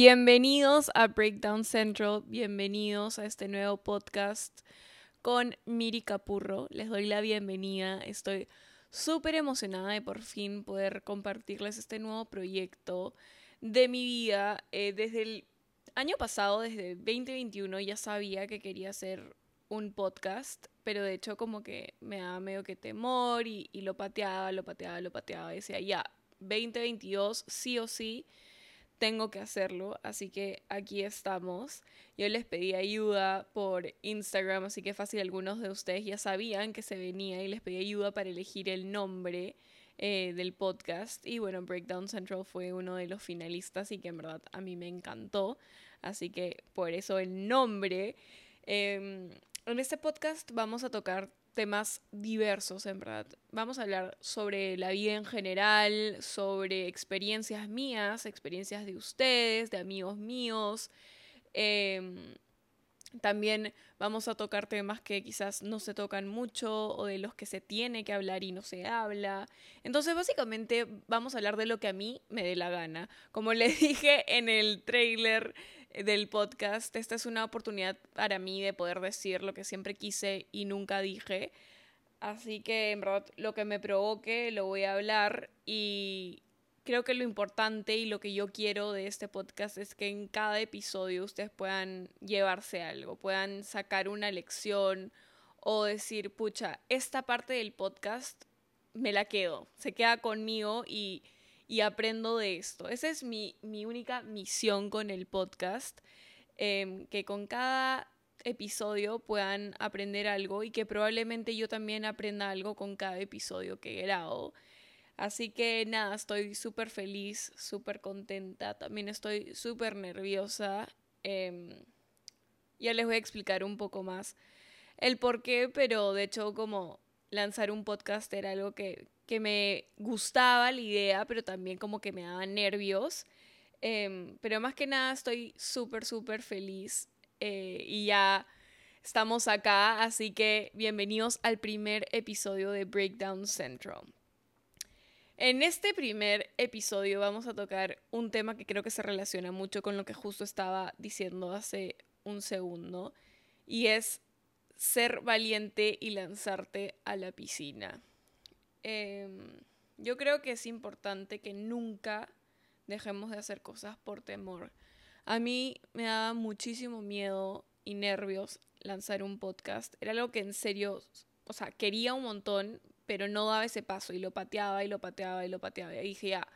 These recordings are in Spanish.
Bienvenidos a Breakdown Central, bienvenidos a este nuevo podcast con Miri Capurro. Les doy la bienvenida, estoy súper emocionada de por fin poder compartirles este nuevo proyecto de mi vida. Eh, desde el año pasado, desde 2021, ya sabía que quería hacer un podcast, pero de hecho como que me daba medio que temor y, y lo pateaba, lo pateaba, lo pateaba. Decía, ya, 2022, sí o sí tengo que hacerlo, así que aquí estamos. Yo les pedí ayuda por Instagram, así que fácil, algunos de ustedes ya sabían que se venía y les pedí ayuda para elegir el nombre eh, del podcast. Y bueno, Breakdown Central fue uno de los finalistas y que en verdad a mí me encantó, así que por eso el nombre. Em, en este podcast vamos a tocar temas diversos, en verdad. Vamos a hablar sobre la vida en general, sobre experiencias mías, experiencias de ustedes, de amigos míos. Em, también vamos a tocar temas que quizás no se tocan mucho o de los que se tiene que hablar y no se habla. Entonces, básicamente, vamos a hablar de lo que a mí me dé la gana. Como les dije en el trailer del podcast. Esta es una oportunidad para mí de poder decir lo que siempre quise y nunca dije. Así que en verdad lo que me provoque lo voy a hablar y creo que lo importante y lo que yo quiero de este podcast es que en cada episodio ustedes puedan llevarse algo, puedan sacar una lección o decir, pucha, esta parte del podcast me la quedo, se queda conmigo y y aprendo de esto. Esa es mi, única misión con el podcast, em, que con cada episodio puedan aprender algo y que probablemente yo también aprenda algo con cada episodio que grabo. Así que nada, estoy súper feliz, súper contenta, también estoy súper nerviosa. Em, ya les voy a explicar un poco más el por qué, pero de hecho como lanzar un podcast era algo que, que me gustaba la idea, pero también como que me daba nervios. Em, pero más que nada estoy súper, súper feliz eh, y ya estamos acá, así que bienvenidos al primer episodio de Breakdown Central. En este primer episodio vamos a tocar un tema que creo que se relaciona mucho con lo que justo estaba diciendo hace un segundo, y es ser valiente y lanzarte a la piscina. Em, yo creo que es importante que nunca dejemos de hacer cosas por temor. A mí me daba muchísimo miedo y nervios lanzar un podcast. Era algo que en serio, o sea, quería un montón, pero no daba ese paso y lo pateaba y lo pateaba y lo pateaba. Y dije, ya,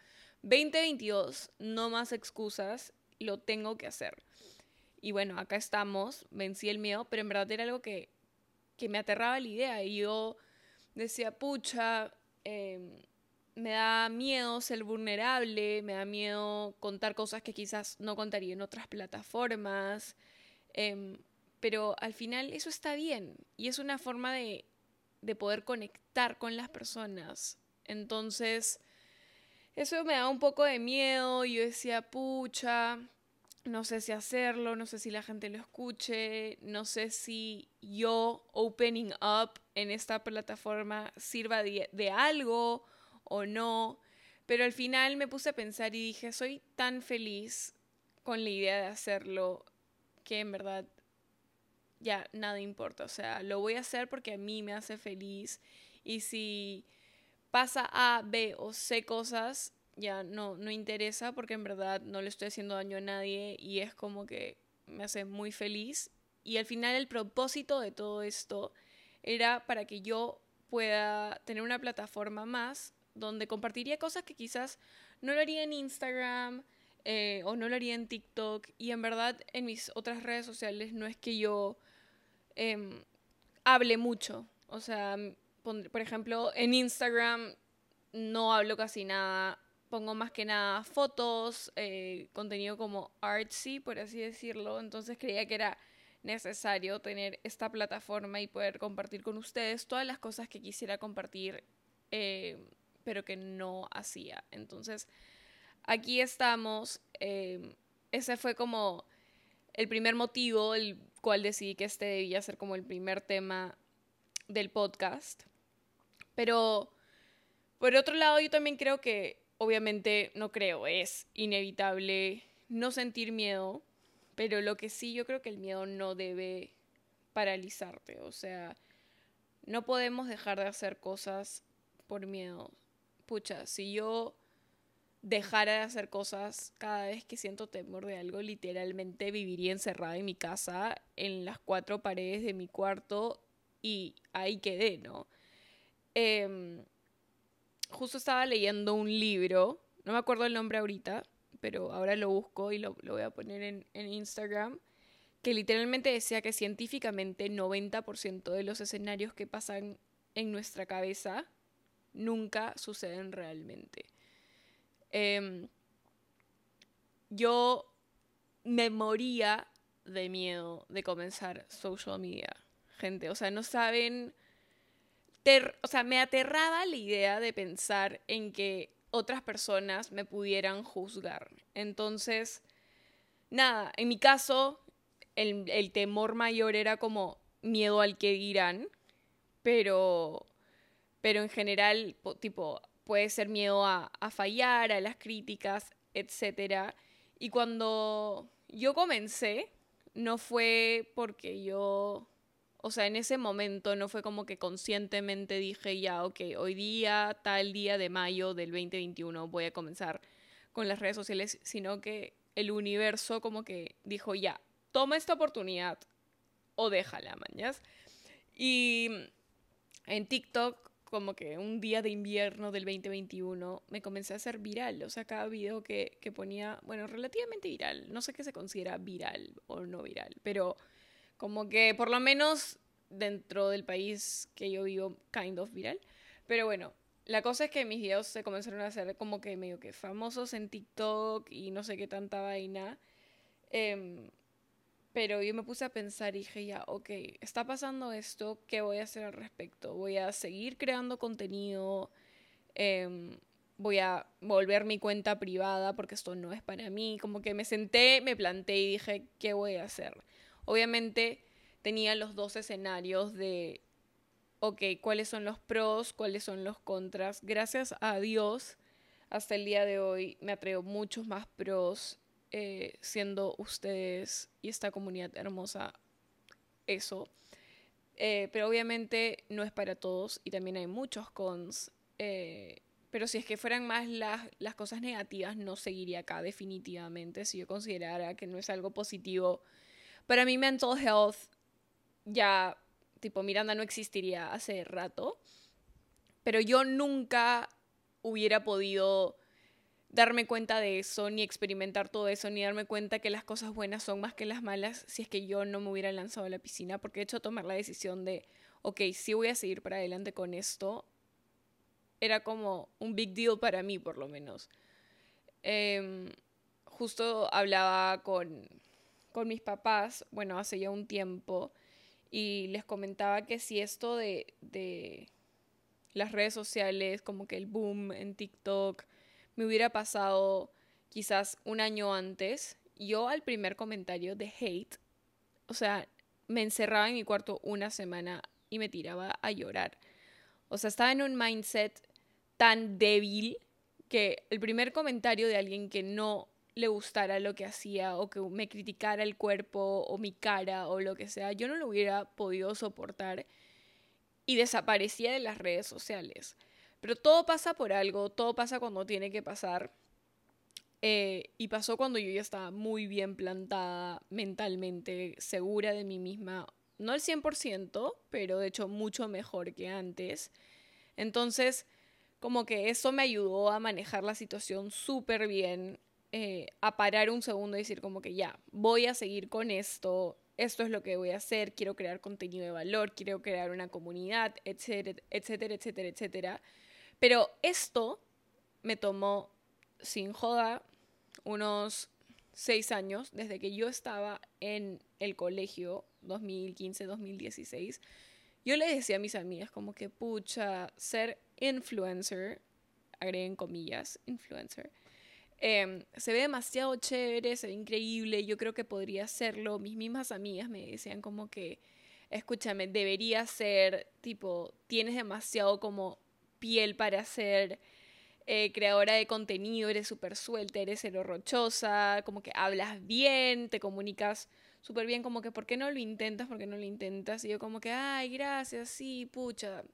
2022, no más excusas, lo tengo que hacer. Y bueno, acá estamos, vencí el miedo, pero en verdad era algo que, que me aterraba la idea. Y yo decía, pucha, em, me da miedo ser vulnerable, me da miedo contar cosas que quizás no contaría en otras plataformas, em, pero al final eso está bien y es una forma de, de poder conectar con las personas. Entonces, eso me da un poco de miedo, yo decía, pucha, no sé si hacerlo, no sé si la gente lo escuche, no sé si yo opening up en esta plataforma sirva de, algo o no, pero al final me puse a pensar y dije, soy tan feliz con la idea de hacerlo que en verdad ya nada importa, o sea, lo voy a hacer porque a mí me hace feliz y si pasa A, B o C cosas, ya no, no interesa porque en verdad no le estoy haciendo daño a nadie y es como que me hace muy feliz. Y al final el propósito de todo esto era para que yo pueda tener una plataforma más donde compartiría cosas que quizás no lo haría en Instagram eh, o no lo haría en TikTok. Y en verdad en mis otras redes sociales no es que yo em, hable mucho. O sea, por ejemplo, en Instagram no hablo casi nada pongo más que nada fotos, eh, contenido como artsy, por así decirlo. Entonces creía que era necesario tener esta plataforma y poder compartir con ustedes todas las cosas que quisiera compartir, eh, pero que no hacía. Entonces, aquí estamos. Eh, ese fue como el primer motivo, el cual decidí que este debía ser como el primer tema del podcast. Pero, por otro lado, yo también creo que obviamente no creo, es inevitable no sentir miedo, pero lo que sí yo creo que el miedo no debe paralizarte, o sea, no podemos dejar de hacer cosas por miedo. Pucha, si yo dejara de hacer cosas cada vez que siento temor de algo, literalmente viviría encerrada en mi casa, en las cuatro paredes de mi cuarto y ahí quedé, ¿no? Em, justo estaba leyendo un libro, no me acuerdo el nombre ahorita, pero ahora lo busco y lo, voy a poner en, en, Instagram, que literalmente decía que científicamente 90% de los escenarios que pasan en nuestra cabeza nunca suceden realmente. Em, yo me moría de miedo de comenzar social media, gente. O sea, no saben... o sea, me aterraba la idea de pensar en que otras personas me pudieran juzgar. Entonces, nada, en mi caso, el, el temor mayor era como miedo al que dirán, pero, pero en general, tipo, puede ser miedo a, fallar, a las críticas, etc. Y cuando yo comencé, no fue porque yo, o sea, en ese momento no fue como que conscientemente dije, ya, ok, hoy día, tal día de mayo del 2021 voy a comenzar con las redes sociales, sino que el universo como que dijo, ya, toma esta oportunidad o déjala, mañas. Y en TikTok como que un día de invierno del 2021 me comencé a hacer viral. O sea, cada video que, que, ponía, bueno, relativamente viral. No sé qué se considera viral o no viral, pero como que por lo menos dentro del país que yo vivo, kind of viral. Pero bueno, la cosa es que mis videos se comenzaron a hacer como que medio que famosos en TikTok y no sé qué tanta vaina. Eh, pero yo me puse a pensar y dije, ya, ok, está pasando esto, ¿qué voy a hacer al respecto? Voy a seguir creando contenido, em, voy a volver mi cuenta privada porque esto no es para mí. Como que me senté, me planté y dije, ¿qué voy a hacer? Obviamente tenía los dos escenarios de, ok, ¿cuáles son los pros? ¿Cuáles son los contras? Gracias a Dios, hasta el día de hoy me atrevo muchos más pros eh, siendo ustedes y esta comunidad hermosa eso. Eh, pero obviamente no es para todos y también hay muchos cons. Eh, pero si es que fueran más las, las cosas negativas, no seguiría acá definitivamente. Si yo considerara que no es algo positivo. Para mí mental health ya, tipo, Miranda no existiría hace rato. Pero yo nunca hubiera podido darme cuenta de eso, ni experimentar todo eso, ni darme cuenta que las cosas buenas son más que las malas si es que yo no me hubiera lanzado a la piscina, porque he hecho tomar la decisión de, ok, sí voy a seguir para adelante con esto, era como un big deal para mí, por lo menos. Em, justo hablaba con, con mis papás, bueno, hace ya un tiempo, y les comentaba que si esto de, de las redes sociales, como que el boom en TikTok, me hubiera pasado quizás un año antes, yo al primer comentario de hate, o sea, me encerraba en mi cuarto una semana y me tiraba a llorar. O sea, estaba en un mindset tan débil que el primer comentario de alguien que no le gustara lo que hacía o que me criticara el cuerpo o mi cara o lo que sea, yo no lo hubiera podido soportar y desaparecía de las redes sociales. Pero todo pasa por algo, todo pasa cuando tiene que pasar. Eh, y pasó cuando yo ya estaba muy bien plantada mentalmente, segura de mí misma. No al 100%, pero de hecho mucho mejor que antes. Entonces, como que eso me ayudó a manejar la situación súper bien, eh, a parar un segundo y decir como que ya, voy a seguir con esto, esto es lo que voy a hacer, quiero crear contenido de valor, quiero crear una comunidad, etcétera, etcétera, etcétera, etcétera. Pero esto me tomó, sin joda, unos seis años, desde que yo estaba en el colegio, 2015-2016. Yo le decía a mis amigas como que, pucha, ser influencer, agreguen comillas, influencer, em, se ve demasiado chévere, se ve increíble, yo creo que podría hacerlo. Mis mismas amigas me decían como que, escúchame, debería ser, tipo, tienes demasiado como piel para ser eh, creadora de contenido, eres súper suelta, eres cero rochosa, como que hablas bien, te comunicas súper bien, como que ¿por qué no lo intentas? ¿Por qué no lo intentas? Y yo como que, ay, gracias, sí, pucha.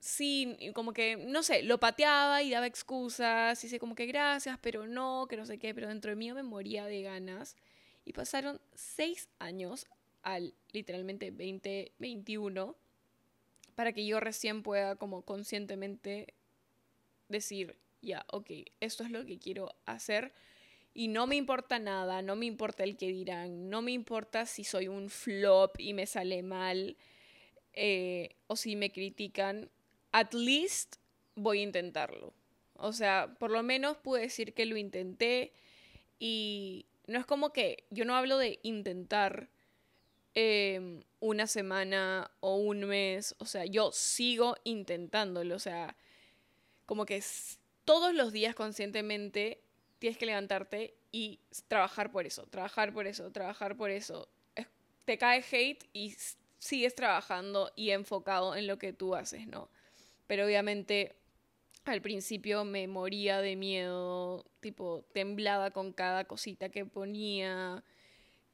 Sí, como que, no sé, lo pateaba y daba excusas, sé como que gracias, pero no, que no sé qué, pero dentro de mí me moría de ganas. Y pasaron seis años al literalmente 2021 para que yo recién pueda como conscientemente decir, ya, ok, esto es lo que quiero hacer y no me importa nada, no me importa el que dirán, no me importa si soy un flop y me sale mal eh, o si me critican, at least voy a intentarlo. O sea, por lo menos pude decir que lo intenté y no es como que yo no hablo de intentar em, una semana o un mes, o sea, yo sigo intentándolo, o sea, como que todos los días conscientemente tienes que levantarte y trabajar por eso, trabajar por eso, trabajar por eso. Te cae hate y sigues trabajando y enfocado en lo que tú haces, ¿no? Pero obviamente al principio me moría de miedo, tipo temblaba con cada cosita que ponía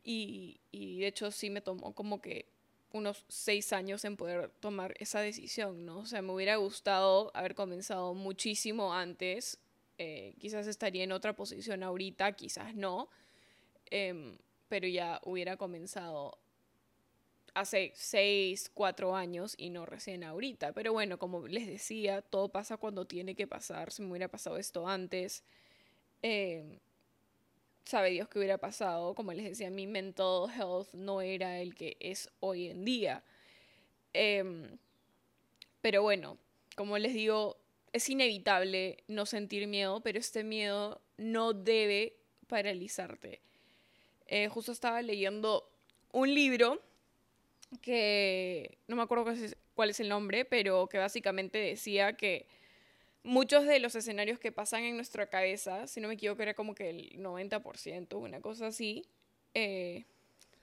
y, de hecho sí me tomó como que unos seis años en poder tomar esa decisión, ¿no? O sea, me hubiera gustado haber comenzado muchísimo antes. Eh, quizás estaría en otra posición ahorita, quizás no. Em, pero ya hubiera comenzado hace seis, cuatro años y no recién ahorita. Pero bueno, como les decía, todo pasa cuando tiene que pasar. Si me hubiera pasado esto antes, eh, sabe Dios qué hubiera pasado. Como les decía, mi mental health no era el que es hoy en día. Em, pero bueno, como les digo, es inevitable no sentir miedo, pero este miedo no debe paralizarte. Eh, justo estaba leyendo un libro que no me acuerdo cuál es el nombre, pero que básicamente decía que muchos de los escenarios que pasan en nuestra cabeza, si no me equivoco, era como que el 90%, una cosa así, eh,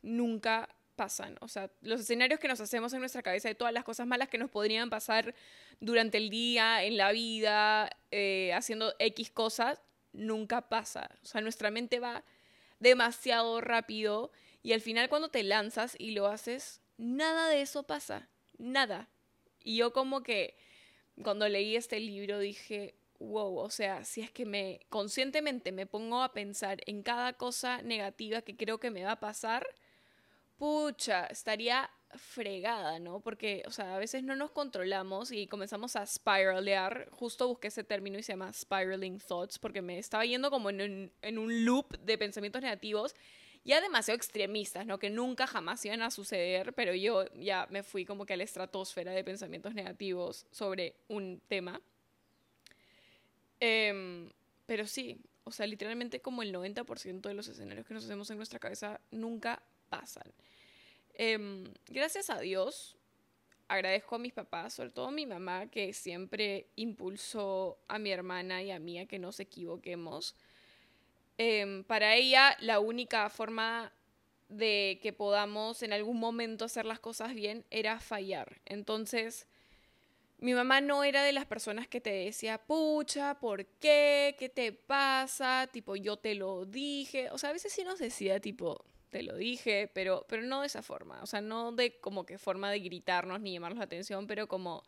nunca pasan. O sea, los escenarios que nos hacemos en nuestra cabeza de todas las cosas malas que nos podrían pasar durante el día, en la vida, eh, haciendo X cosas, nunca pasa. O sea, nuestra mente va demasiado rápido y al final cuando te lanzas y lo haces, nada de eso pasa. Nada. Y yo como que cuando leí este libro dije, wow, o sea, si es que me conscientemente me pongo a pensar en cada cosa negativa que creo que me va a pasar, pucha, estaría fregada, ¿no? Porque, o sea, a veces no nos controlamos y comenzamos a spiralear. Justo busqué ese término y se llama spiraling thoughts porque me estaba yendo como en en un loop de pensamientos negativos ya demasiado extremistas, ¿no? Que nunca jamás iban a suceder, pero yo ya me fui como que a la estratosfera de pensamientos negativos sobre un tema. Em, pero sí, o sea, literalmente como el 90% de los escenarios que nos hacemos en nuestra cabeza nunca pasan. Em, gracias a Dios, agradezco a mis papás, sobre todo a mi mamá, que siempre impulsó a mi hermana y a mí a que nos equivoquemos. Em, para ella la única forma de que podamos en algún momento hacer las cosas bien era fallar. Entonces, mi mamá no era de las personas que te decía, pucha, ¿por qué? ¿Qué te pasa? Tipo, yo te lo dije. O sea, a veces sí nos decía, tipo, te lo dije, pero, pero no de esa forma. O sea, no de como que forma de gritarnos ni llamarnos la atención, pero como,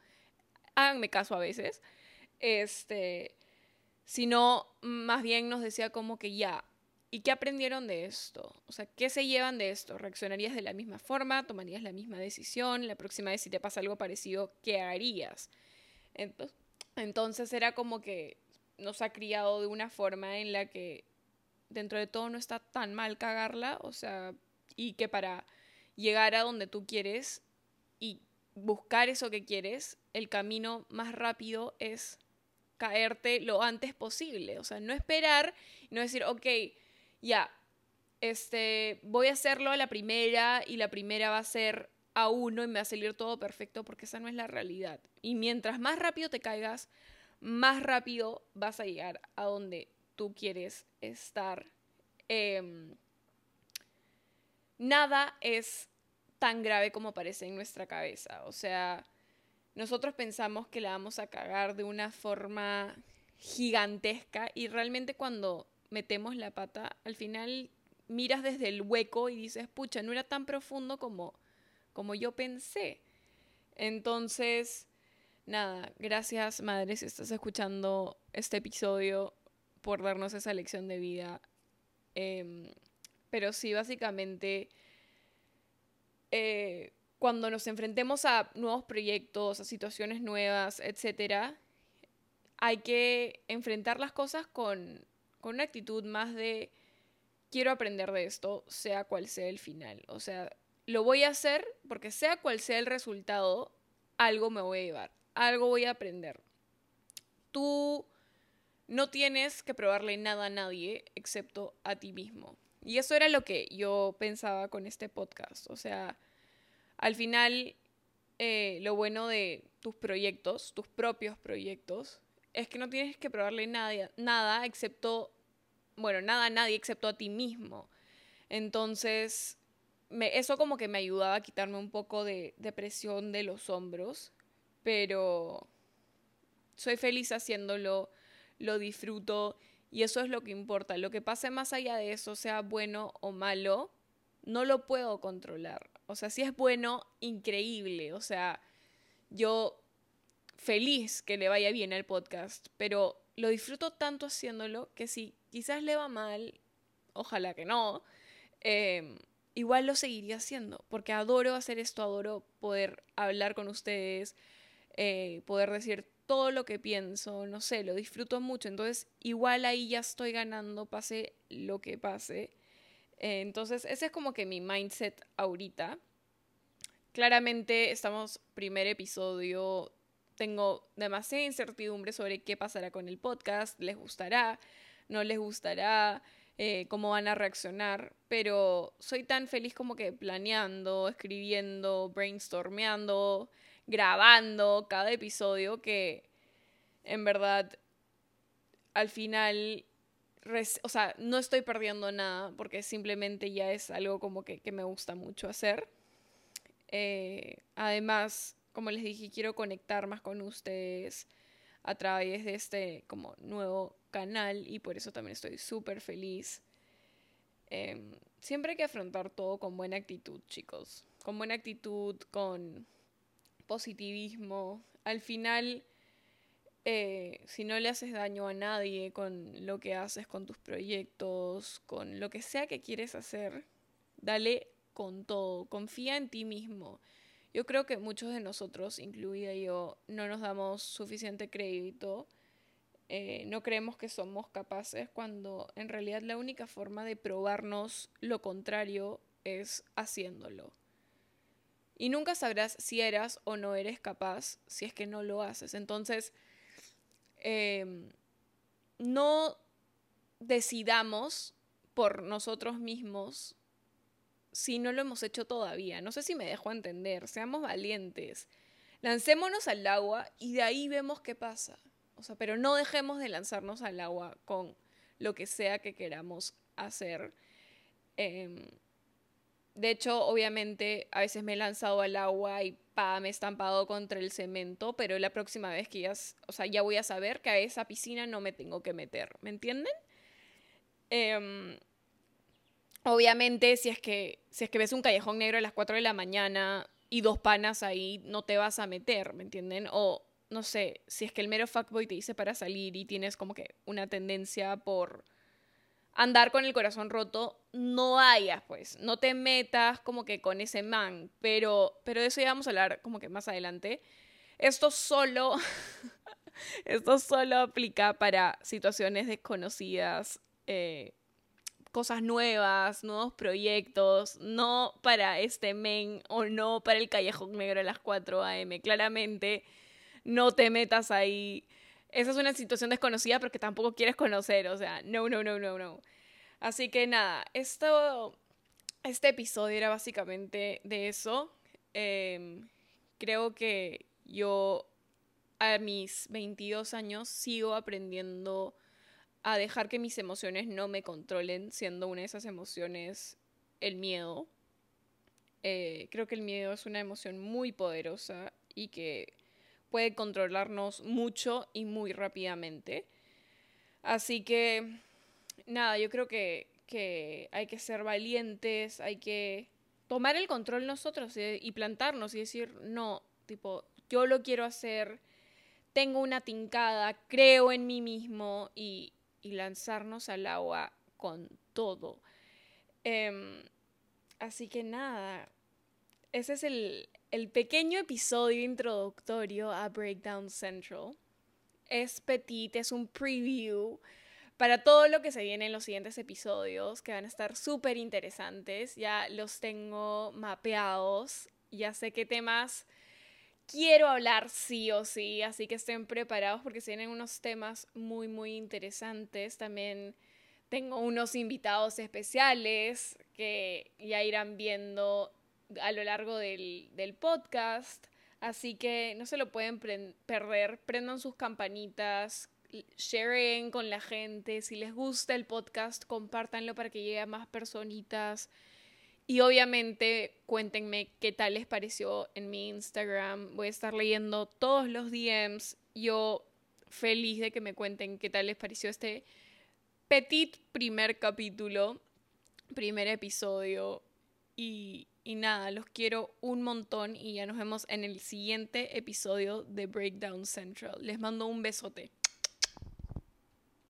háganme caso a veces. Este, sino más bien nos decía como que ya, ¿y qué aprendieron de esto? O sea, ¿qué se llevan de esto? ¿Reaccionarías de la misma forma? ¿Tomarías la misma decisión? La próxima vez si te pasa algo parecido, ¿qué harías? Entonces era como que nos ha criado de una forma en la que dentro de todo no está tan mal cagarla, o sea, y que para llegar a donde tú quieres y buscar eso que quieres, el camino más rápido es caerte lo antes posible. O sea, no esperar, no decir, ok, ya, este, voy a hacerlo a la primera y la primera va a ser a uno y me va a salir todo perfecto porque esa no es la realidad. Y mientras más rápido te caigas, más rápido vas a llegar a donde tú quieres estar. Em, nada es tan grave como parece en nuestra cabeza. O sea, nosotros pensamos que la vamos a cagar de una forma gigantesca y realmente cuando metemos la pata, al final miras desde el hueco y dices, pucha, no era tan profundo como, como yo pensé. Entonces, nada, gracias madre si estás escuchando este episodio por darnos esa lección de vida. Em, pero sí, básicamente, eh, cuando nos enfrentemos a nuevos proyectos, a situaciones nuevas, etc., hay que enfrentar las cosas con, con una actitud más de quiero aprender de esto, sea cual sea el final. O sea, lo voy a hacer porque sea cual sea el resultado, algo me voy a llevar, algo voy a aprender. Tú no tienes que probarle nada a nadie excepto a ti mismo. Y eso era lo que yo pensaba con este podcast. O sea, al final, eh, lo bueno de tus proyectos, tus propios proyectos, es que no tienes que probarle nada, nada excepto, bueno, nada a nadie excepto a ti mismo. Entonces, eso como que me ayudaba a quitarme un poco de, de presión de los hombros, pero soy feliz haciéndolo lo disfruto y eso es lo que importa. Lo que pase más allá de eso, sea bueno o malo, no lo puedo controlar. O sea, si es bueno, increíble. O sea, yo feliz que le vaya bien al podcast, pero lo disfruto tanto haciéndolo que si quizás le va mal, ojalá que no, em, igual lo seguiría haciendo, porque adoro hacer esto, adoro poder hablar con ustedes, eh, poder decir todo lo que pienso, no sé, lo disfruto mucho, entonces igual ahí ya estoy ganando, pase lo que pase. Eh, entonces ese es como que mi mindset ahorita. Claramente estamos primer episodio, tengo demasiada incertidumbre sobre qué pasará con el podcast, les gustará, no les gustará, eh, cómo van a reaccionar, pero soy tan feliz como que planeando, escribiendo, brainstormeando, grabando cada episodio que en verdad al final, o sea, no estoy perdiendo nada porque simplemente ya es algo como que, me gusta mucho hacer. Eh, además, como les dije, quiero conectar más con ustedes a través de este como nuevo canal y por eso también estoy súper feliz. Em, siempre hay que afrontar todo con buena actitud, chicos. Con buena actitud, con positivismo. Al final, eh, si no le haces daño a nadie con lo que haces, con tus proyectos, con lo que sea que quieres hacer, dale con todo, confía en ti mismo. Yo creo que muchos de nosotros, incluida yo, no nos damos suficiente crédito, eh, no creemos que somos capaces cuando en realidad la única forma de probarnos lo contrario es haciéndolo. Y nunca sabrás si eras o no eres capaz si es que no lo haces. Entonces, em, no decidamos por nosotros mismos si no lo hemos hecho todavía. No sé si me dejo entender. Seamos valientes. Lancémonos al agua y de ahí vemos qué pasa. O sea, pero no dejemos de lanzarnos al agua con lo que sea que queramos hacer. Em, de hecho, obviamente, a veces me he lanzado al agua y me he estampado contra el cemento, pero la próxima vez que ya, o sea, ya voy a saber que a esa piscina no me tengo que meter, ¿me entienden? Em, obviamente, si es, que, si es que ves un callejón negro a las 4 de la mañana y dos panas ahí, no te vas a meter, ¿me entienden? O, no sé, si es que el mero fuckboy te dice para salir y tienes como que una tendencia por andar con el corazón roto, no vayas, pues, no te metas como que con ese man, pero, pero de eso ya vamos a hablar como que más adelante. Esto solo, esto solo aplica para situaciones desconocidas, eh, cosas nuevas, nuevos proyectos, no para este men o no para el callejón negro a las 4 a.m. Claramente, no te metas ahí esa es una situación desconocida porque tampoco quieres conocer, o sea, no, no, no, no, no. Así que nada, esto, este episodio era básicamente de eso. Em, creo que yo a mis 22 años sigo aprendiendo a dejar que mis emociones no me controlen, siendo una de esas emociones el miedo. Eh, creo que el miedo es una emoción muy poderosa y que puede controlarnos mucho y muy rápidamente. Así que, nada, yo creo que, que hay que ser valientes, hay que tomar el control nosotros y, plantarnos y decir, no, tipo, yo lo quiero hacer, tengo una tincada, creo en mí mismo y, lanzarnos al agua con todo. Em, así que nada, ese es el, el pequeño episodio introductorio a Breakdown Central. Es petit, es un preview para todo lo que se viene en los siguientes episodios, que van a estar súper interesantes. Ya los tengo mapeados, ya sé qué temas quiero hablar sí o sí, así que estén preparados porque se vienen unos temas muy, muy interesantes. También tengo unos invitados especiales que ya irán viendo a lo largo del, del podcast. Así que no se lo pueden perder, prendan sus campanitas, sharen con la gente, si les gusta el podcast, compártanlo para que llegue a más personitas. Y obviamente cuéntenme qué tal les pareció en mi Instagram. Voy a estar leyendo todos los DMs. Yo feliz de que me cuenten qué tal les pareció este petit primer capítulo, primer episodio. Y, y nada, los quiero un montón y ya nos vemos en el siguiente episodio de Breakdown Central. Les mando un besote.